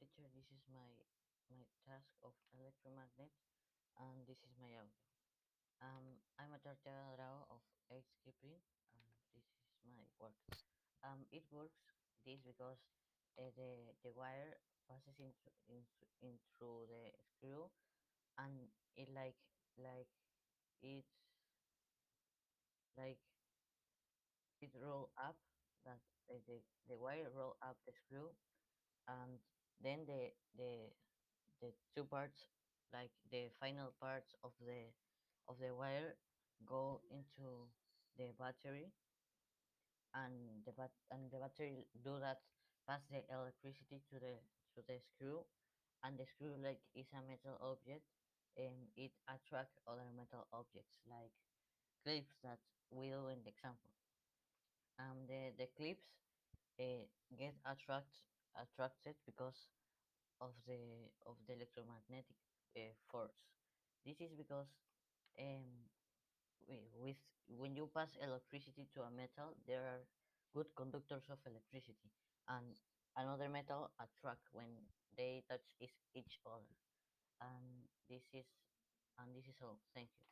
teacher. This is my my task of electromagnet, and this is my audio. Um, I'm a Tartaga Draw of 8 Kipling, and this is my work. Um, it works this because uh, the the wire passes in, in in through the screw, and it like like it's like it roll up that the, the, the wire roll up the screw and then the the the two parts like the final parts of the of the wire go into the battery and the bat and the battery do that pass the electricity to the to the screw and the screw like is a metal object and it attract other metal objects like clips that we do in the example. And the the clips uh, get attract attracted because of the of the electromagnetic uh, force. This is because um, with when you pass electricity to a metal, there are good conductors of electricity, and another metal attract when they touch each other. And this is and this is all. Thank you.